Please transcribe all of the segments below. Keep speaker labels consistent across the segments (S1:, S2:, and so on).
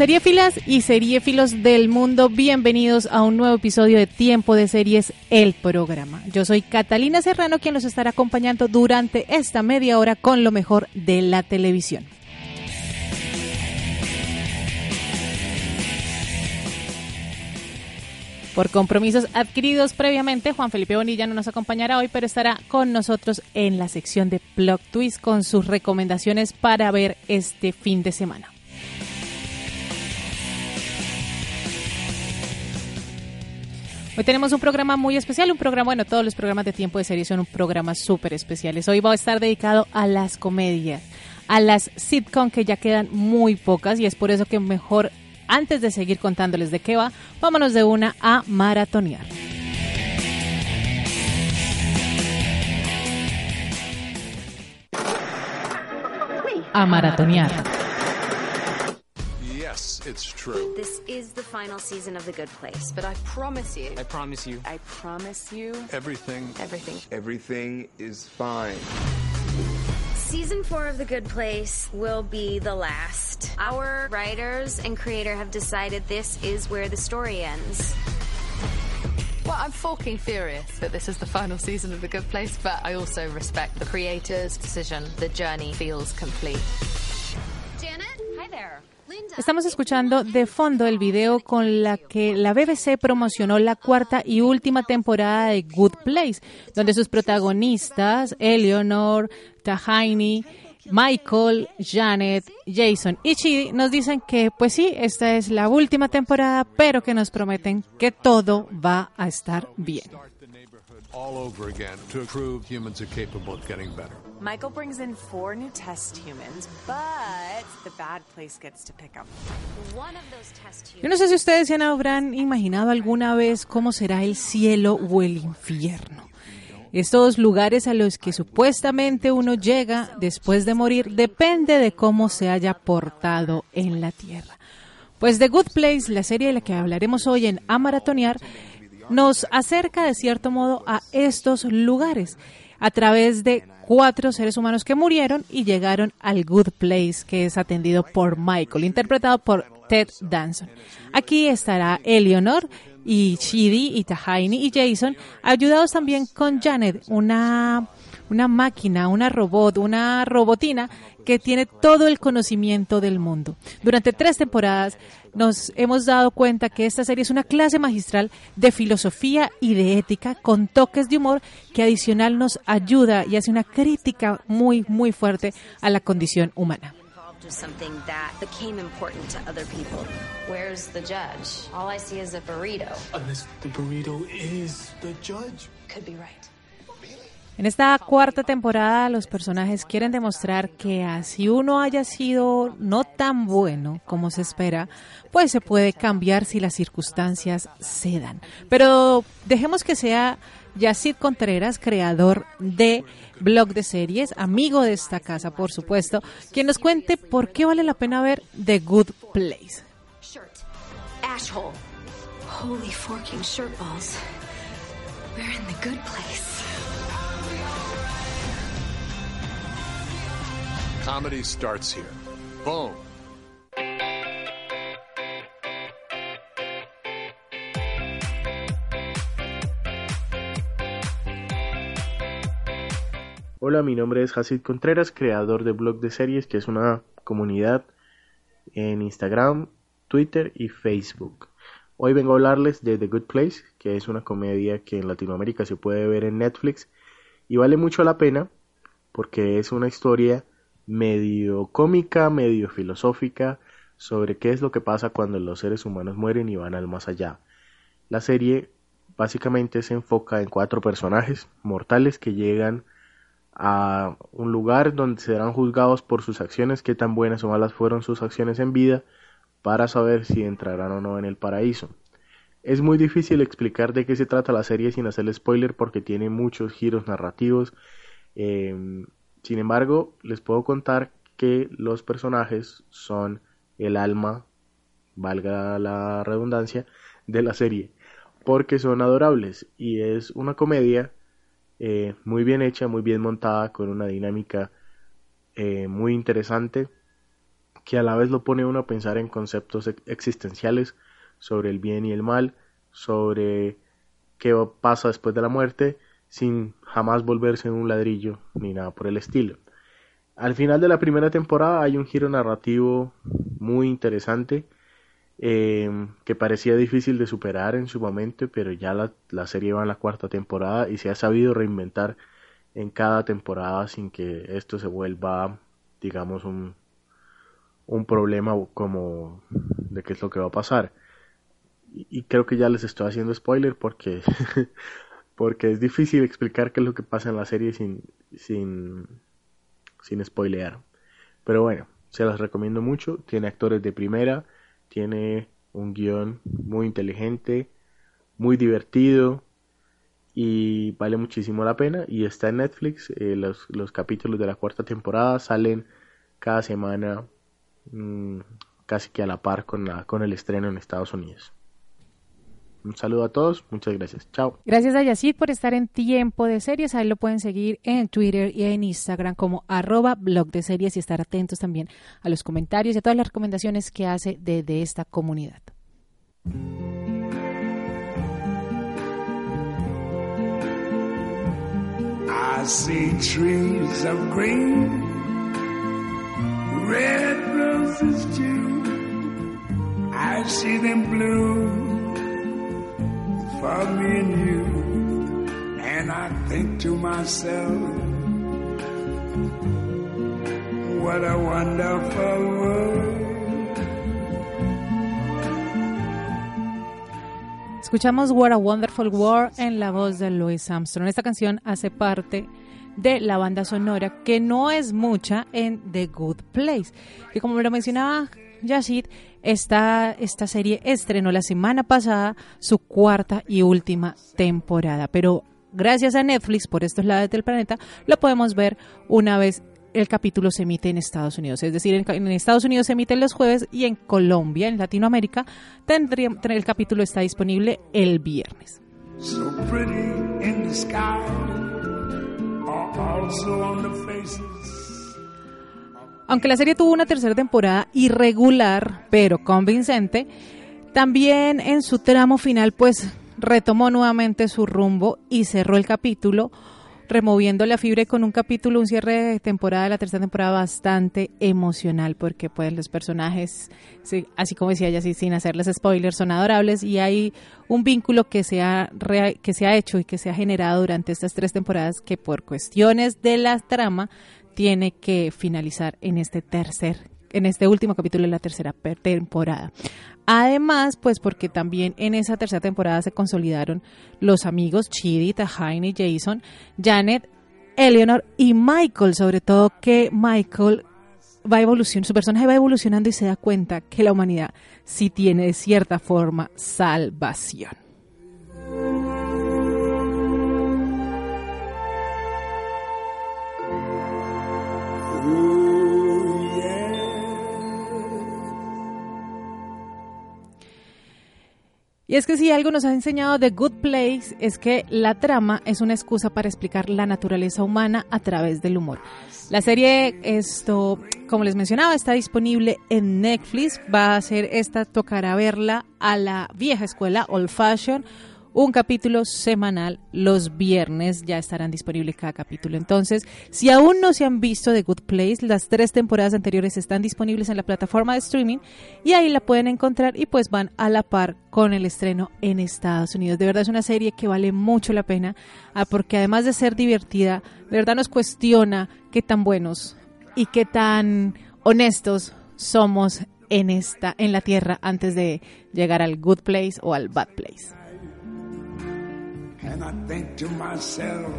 S1: Seriefilas y seriefilos del mundo, bienvenidos a un nuevo episodio de Tiempo de Series, el programa. Yo soy Catalina Serrano, quien los estará acompañando durante esta media hora con lo mejor de la televisión. Por compromisos adquiridos previamente, Juan Felipe Bonilla no nos acompañará hoy, pero estará con nosotros en la sección de Plot Twist con sus recomendaciones para ver este fin de semana. Hoy tenemos un programa muy especial, un programa, bueno, todos los programas de tiempo de serie son un programa súper especiales. Hoy va a estar dedicado a las comedias, a las sitcom que ya quedan muy pocas y es por eso que mejor, antes de seguir contándoles de qué va, vámonos de una a maratonear. A maratonear.
S2: It's true.
S3: This is the final season of The Good Place.
S2: But I promise you.
S4: I promise you.
S3: I promise you.
S2: Everything.
S3: Everything.
S5: Everything is fine.
S3: Season four of The Good Place will be the last. Our writers and creator have decided this is where the story ends.
S6: Well, I'm fucking furious that this is the final season of The Good Place, but I also respect the creator's decision. The journey feels complete.
S3: Janet? Hi there.
S1: Estamos escuchando de fondo el video con la que la BBC promocionó la cuarta y última temporada de Good Place, donde sus protagonistas, Eleanor, Tahini, Michael, Janet, Jason y Chidi nos dicen que pues sí, esta es la última temporada, pero que nos prometen que todo va a estar bien.
S2: All over again to prove humans are capable of getting better.
S7: Michael brings in four new test humans, but the bad place gets to pick up.
S3: One of those test
S1: Yo no sé si ustedes se habrán imaginado alguna vez cómo será el cielo o el infierno. Estos lugares a los que supuestamente uno llega después de morir depende de cómo se haya portado en la tierra. Pues The Good Place, la serie de la que hablaremos hoy en A Maratonear, nos acerca de cierto modo a estos lugares a través de cuatro seres humanos que murieron y llegaron al Good Place, que es atendido por Michael, interpretado por Ted Danson. Aquí estará Eleanor y Chidi y Tahini y Jason, ayudados también con Janet, una, una máquina, una robot, una robotina que tiene todo el conocimiento del mundo. Durante tres temporadas nos hemos dado cuenta que esta serie es una clase magistral de filosofía y de ética con toques de humor que adicional nos ayuda y hace una crítica muy, muy fuerte a la condición humana.
S3: something that became important to other people.
S6: Where's the judge? All I see is a burrito.
S4: Unless the burrito is the judge.
S6: Could be right.
S1: En esta cuarta temporada los personajes quieren demostrar que así uno haya sido no tan bueno como se espera, pues se puede cambiar si las circunstancias se dan. Pero dejemos que sea Yacid Contreras, creador de blog de series, amigo de esta casa, por supuesto, quien nos cuente por qué vale la pena ver The Good Place.
S3: Holy forking shirt balls. We're in the good place.
S2: Comedy starts here. Boom.
S8: Hola, mi nombre es Hasid Contreras, creador de Blog de Series, que es una comunidad en Instagram, Twitter y Facebook. Hoy vengo a hablarles de The Good Place, que es una comedia que en Latinoamérica se puede ver en Netflix y vale mucho la pena porque es una historia medio cómica, medio filosófica sobre qué es lo que pasa cuando los seres humanos mueren y van al más allá. La serie básicamente se enfoca en cuatro personajes mortales que llegan a un lugar donde serán juzgados por sus acciones, qué tan buenas o malas fueron sus acciones en vida, para saber si entrarán o no en el paraíso. Es muy difícil explicar de qué se trata la serie sin hacerle spoiler porque tiene muchos giros narrativos. Eh, sin embargo, les puedo contar que los personajes son el alma, valga la redundancia, de la serie, porque son adorables y es una comedia eh, muy bien hecha, muy bien montada, con una dinámica eh, muy interesante, que a la vez lo pone uno a pensar en conceptos existenciales sobre el bien y el mal, sobre qué pasa después de la muerte, sin jamás volverse en un ladrillo ni nada por el estilo. Al final de la primera temporada hay un giro narrativo muy interesante eh, que parecía difícil de superar en su momento, pero ya la, la, serie va en la cuarta temporada y se ha sabido reinventar en cada temporada sin que esto se vuelva, digamos, un, un problema como de qué es lo que va a pasar. Y creo que ya les estoy haciendo spoiler porque, porque es difícil explicar qué es lo que pasa en la serie sin, sin, sin spoilear. Pero bueno, se las recomiendo mucho. Tiene actores de primera, tiene un guion muy inteligente, muy divertido y vale muchísimo la pena. Y está en Netflix. Eh, los, los, capítulos de la cuarta temporada salen cada semana mmm, casi que a la par con, la, con el estreno en Estados Unidos. Un saludo a todos, muchas gracias. Chao.
S1: Gracias a Yacid por estar en Tiempo de Series. Ahí lo pueden seguir en Twitter y en Instagram como arroba blog de series y estar atentos también a los comentarios y a todas las recomendaciones que hace desde de esta comunidad.
S9: I see trees of green, red roses too. I see them blue. For me and wonderful world.
S1: Escuchamos What a Wonderful World en la voz de Louis Armstrong. Esta canción hace parte de la banda sonora que no es mucha en The Good Place, que como lo mencionaba Yashid, esta, esta serie estrenó la semana pasada su cuarta y última temporada, pero gracias a Netflix, por estos lados del planeta, lo podemos ver una vez el capítulo se emite en Estados Unidos. Es decir, en, Estados Unidos se emite los jueves y en Colombia, en Latinoamérica, tendría, el capítulo está disponible el viernes. So aunque la serie tuvo una tercera temporada irregular, pero convincente, también en su tramo final pues retomó nuevamente su rumbo y cerró el capítulo removiendo la fibra con un capítulo, un cierre de temporada de la tercera temporada bastante emocional porque pues los personajes, sí, así como decía ella, sin hacerles spoilers, son adorables y hay un vínculo que se, ha que se ha hecho y que se ha generado durante estas tres temporadas que por cuestiones de la trama tiene que finalizar en este tercer, en este último capítulo de la tercera temporada. Además, pues porque también en esa tercera temporada se consolidaron los amigos Chidi, Tahine, Jason, Janet, Eleanor y Michael, sobre todo que Michael va evolucionando, su personaje va evolucionando y se da cuenta que la humanidad sí tiene de cierta forma salvación. Y es que si algo nos ha enseñado The Good Place es que la trama es una excusa para explicar la naturaleza humana a través del humor. La serie, esto, como les mencionaba, está disponible en Netflix. Va a ser esta, tocará verla a la vieja escuela, old fashion un capítulo semanal los viernes. Ya estarán disponibles cada capítulo. Entonces, si aún no se han visto The Good Place, las tres temporadas anteriores están disponibles en la plataforma de streaming y ahí la pueden encontrar y pues van a la par con el estreno en Estados Unidos. De verdad es una serie que vale mucho la pena ah, porque además de ser divertida, de verdad nos cuestiona qué tan buenos y qué tan honestos somos en esta en la tierra antes de llegar al good place o al bad place.
S9: And I think to myself,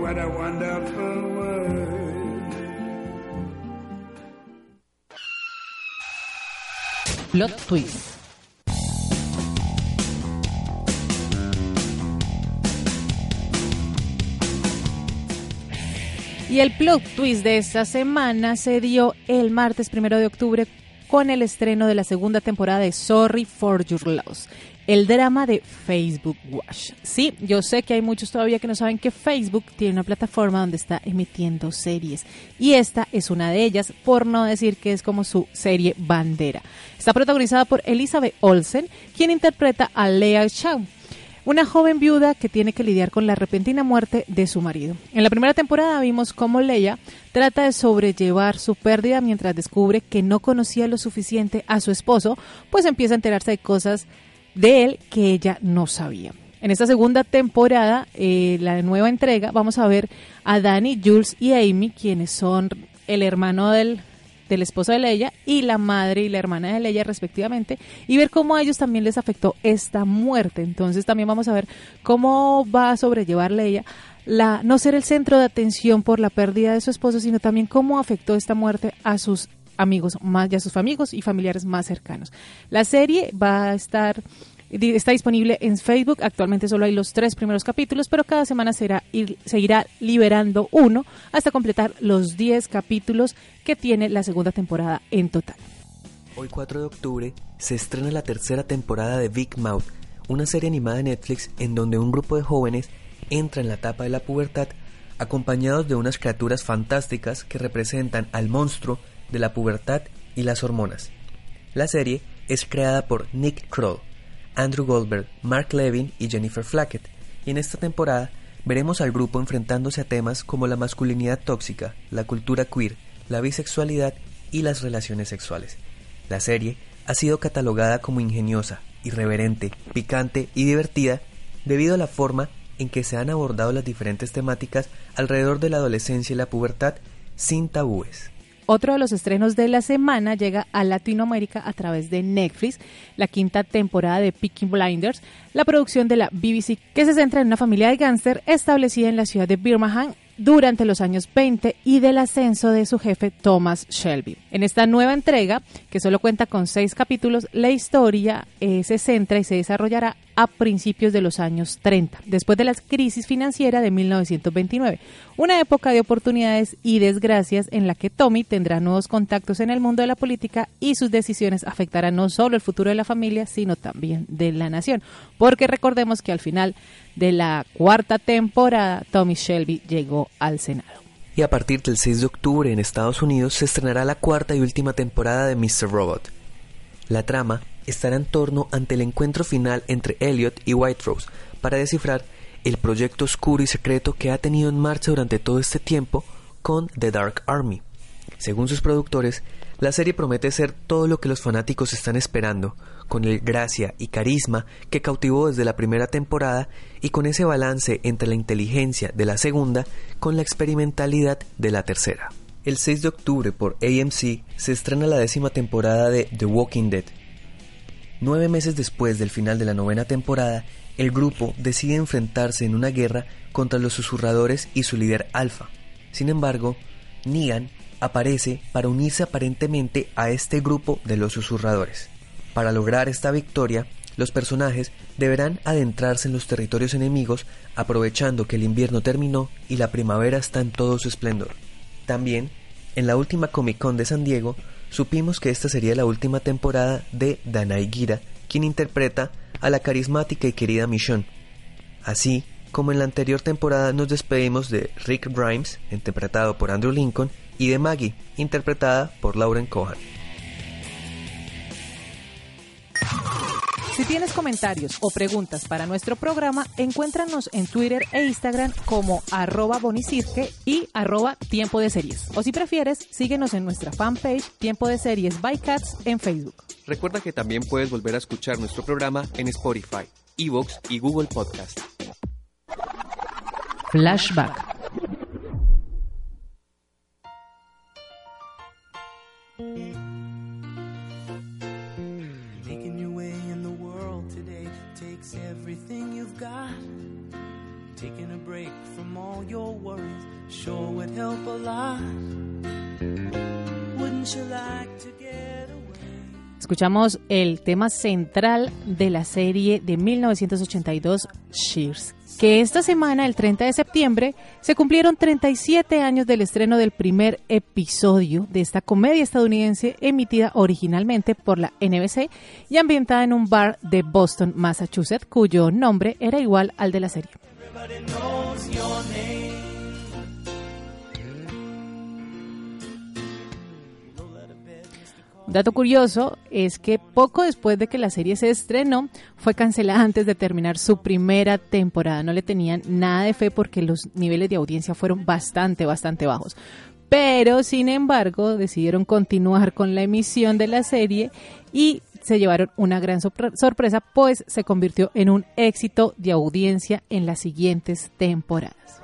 S9: what a wonderful world.
S1: plot twist. Y el plot twist de esta semana se dio el martes primero de octubre con el estreno de la segunda temporada de Sorry for Your Loss, el drama de Facebook Watch. Sí, yo sé que hay muchos todavía que no saben que Facebook tiene una plataforma donde está emitiendo series y esta es una de ellas, por no decir que es como su serie bandera. Está protagonizada por Elizabeth Olsen, quien interpreta a Lea Shaw una joven viuda que tiene que lidiar con la repentina muerte de su marido. En la primera temporada vimos cómo Leia trata de sobrellevar su pérdida mientras descubre que no conocía lo suficiente a su esposo, pues empieza a enterarse de cosas de él que ella no sabía. En esta segunda temporada, eh, la nueva entrega, vamos a ver a Danny, Jules y Amy, quienes son el hermano del del esposo de Leia y la madre y la hermana de Leia respectivamente y ver cómo a ellos también les afectó esta muerte. Entonces también vamos a ver cómo va a sobrellevar Leia la no ser el centro de atención por la pérdida de su esposo, sino también cómo afectó esta muerte a sus amigos más y a sus amigos y familiares más cercanos. La serie va a estar Está disponible en Facebook. Actualmente solo hay los tres primeros capítulos, pero cada semana será, se irá liberando uno hasta completar los 10 capítulos que tiene la segunda temporada en total.
S10: Hoy 4 de octubre se estrena la tercera temporada de Big Mouth, una serie animada de Netflix en donde un grupo de jóvenes entra en la etapa de la pubertad acompañados de unas criaturas fantásticas que representan al monstruo de la pubertad y las hormonas. La serie es creada por Nick Kroll, Andrew Goldberg, Mark Levin y Jennifer Flackett, y en esta temporada veremos al grupo enfrentándose a temas como la masculinidad tóxica, la cultura queer, la bisexualidad y las relaciones sexuales. La serie ha sido catalogada como ingeniosa, irreverente, picante y divertida debido a la forma en que se han abordado las diferentes temáticas alrededor de la adolescencia y la pubertad sin tabúes.
S1: Otro de los estrenos de la semana llega a Latinoamérica a través de Netflix, la quinta temporada de Peaky Blinders, la producción de la BBC que se centra en una familia de gángster establecida en la ciudad de Birmingham durante los años 20 y del ascenso de su jefe Thomas Shelby. En esta nueva entrega, que solo cuenta con seis capítulos, la historia eh, se centra y se desarrollará a principios de los años 30, después de la crisis financiera de 1929, una época de oportunidades y desgracias en la que Tommy tendrá nuevos contactos en el mundo de la política y sus decisiones afectarán no solo el futuro de la familia, sino también de la nación, porque recordemos que al final de la cuarta temporada, Tommy Shelby llegó al Senado.
S10: Y a partir del 6 de octubre en Estados Unidos se estrenará la cuarta y última temporada de Mr. Robot. La trama estará en torno ante el encuentro final entre Elliot y White Rose para descifrar el proyecto oscuro y secreto que ha tenido en marcha durante todo este tiempo con The Dark Army. Según sus productores, la serie promete ser todo lo que los fanáticos están esperando, con el gracia y carisma que cautivó desde la primera temporada y con ese balance entre la inteligencia de la segunda con la experimentalidad de la tercera. El 6 de octubre por AMC se estrena la décima temporada de The Walking Dead. Nueve meses después del final de la novena temporada, el grupo decide enfrentarse en una guerra contra los susurradores y su líder Alpha. Sin embargo, Negan aparece para unirse aparentemente a este grupo de los susurradores. Para lograr esta victoria, los personajes deberán adentrarse en los territorios enemigos aprovechando que el invierno terminó y la primavera está en todo su esplendor. También, en la última Comic Con de San Diego, supimos que esta sería la última temporada de Danai Gira, quien interpreta a la carismática y querida Michonne. Así como en la anterior temporada nos despedimos de Rick Grimes, interpretado por Andrew Lincoln, y de Maggie, interpretada por Lauren Cohan.
S1: tienes comentarios o preguntas para nuestro programa, encuéntranos en Twitter e Instagram como arroba bonicirque y arroba tiempo de series. O si prefieres, síguenos en nuestra fanpage Tiempo de Series by Cats en Facebook.
S11: Recuerda que también puedes volver a escuchar nuestro programa en Spotify, Evox y Google Podcast.
S1: Flashback.
S12: Taking a break from all your worries sure would help a lot. Wouldn't you like to get away?
S1: Escuchamos el tema central de la serie de 1982, Shears, que esta semana, el 30 de septiembre, se cumplieron 37 años del estreno del primer episodio de esta comedia estadounidense emitida originalmente por la NBC y ambientada en un bar de Boston, Massachusetts, cuyo nombre era igual al de la serie dato curioso es que poco después de que la serie se estrenó, fue cancelada antes de terminar su primera temporada. No le tenían nada de fe porque los niveles de audiencia fueron bastante, bastante bajos. Pero, sin embargo, decidieron continuar con la emisión de la serie y se llevaron una gran sorpresa, pues se convirtió en un éxito de audiencia en las siguientes temporadas.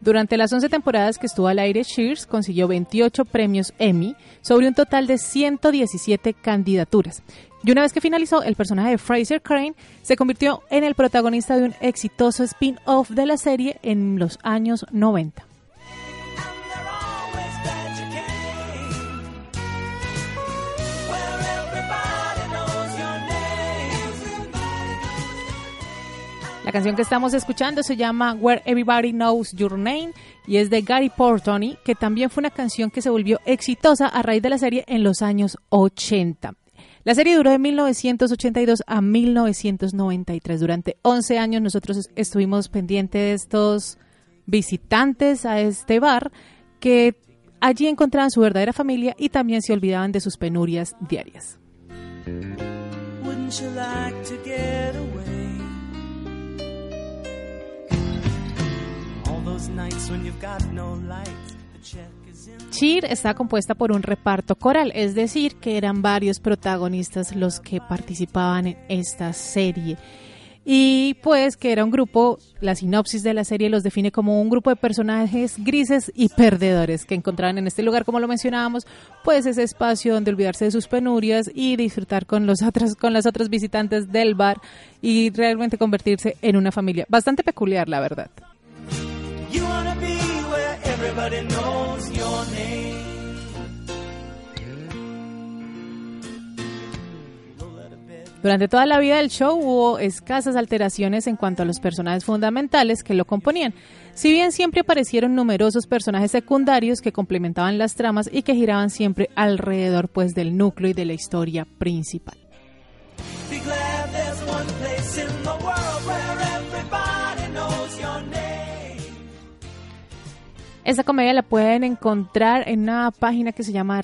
S1: Durante las 11 temporadas que estuvo al aire, Shears consiguió 28 premios Emmy sobre un total de 117 candidaturas. Y una vez que finalizó, el personaje de Fraser Crane se convirtió en el protagonista de un exitoso spin-off de la serie en los años 90. La canción que estamos escuchando se llama Where Everybody Knows Your Name y es de Gary Portoni, que también fue una canción que se volvió exitosa a raíz de la serie en los años 80. La serie duró de 1982 a 1993. Durante 11 años nosotros estuvimos pendientes de estos visitantes a este bar que allí encontraban su verdadera familia y también se olvidaban de sus penurias diarias. Cheer está compuesta por un reparto coral, es decir, que eran varios protagonistas los que participaban en esta serie. Y pues que era un grupo, la sinopsis de la serie los define como un grupo de personajes grises y perdedores que encontraban en este lugar, como lo mencionábamos, pues ese espacio donde olvidarse de sus penurias y disfrutar con los otros, con las otras visitantes del bar y realmente convertirse en una familia. Bastante peculiar, la verdad. Durante toda la vida del show hubo escasas alteraciones en cuanto a los personajes fundamentales que lo componían, si bien siempre aparecieron numerosos personajes secundarios que complementaban las tramas y que giraban siempre alrededor pues del núcleo y de la historia principal. Esta comedia la pueden encontrar en una página que se llama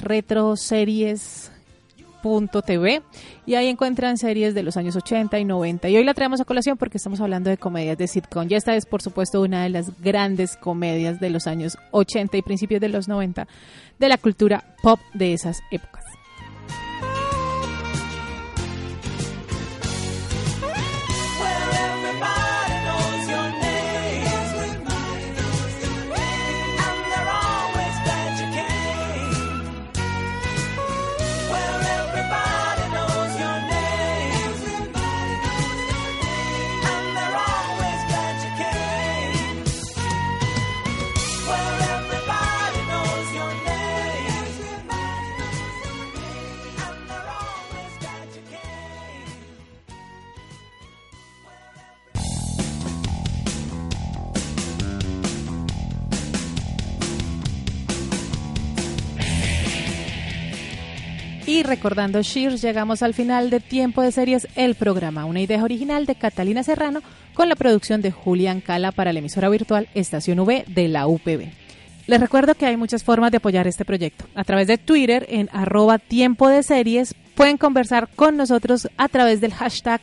S1: y ahí encuentran series de los años 80 y 90. Y hoy la traemos a colación porque estamos hablando de comedias de sitcom. Y esta es, por supuesto, una de las grandes comedias de los años 80 y principios de los 90 de la cultura pop de esas épocas. Recordando Shears, llegamos al final de Tiempo de Series, el programa, una idea original de Catalina Serrano con la producción de Julián Cala para la emisora virtual Estación V de la UPB. Les recuerdo que hay muchas formas de apoyar este proyecto. A través de Twitter en arroba tiempo de series pueden conversar con nosotros a través del hashtag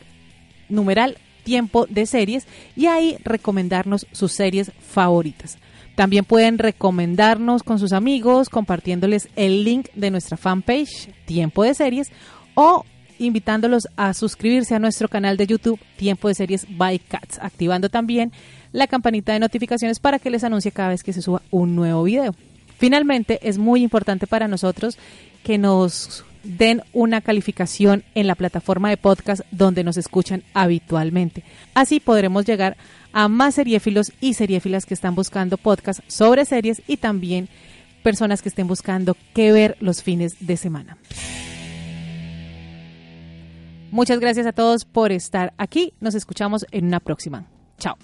S1: numeral tiempo de series y ahí recomendarnos sus series favoritas. También pueden recomendarnos con sus amigos compartiéndoles el link de nuestra fanpage Tiempo de Series o invitándolos a suscribirse a nuestro canal de YouTube Tiempo de Series by Cats, activando también la campanita de notificaciones para que les anuncie cada vez que se suba un nuevo video. Finalmente, es muy importante para nosotros que nos den una calificación en la plataforma de podcast donde nos escuchan habitualmente. Así podremos llegar a más seriéfilos y seriéfilas que están buscando podcasts sobre series y también personas que estén buscando qué ver los fines de semana. Muchas gracias a todos por estar aquí. Nos escuchamos en una próxima. Chao.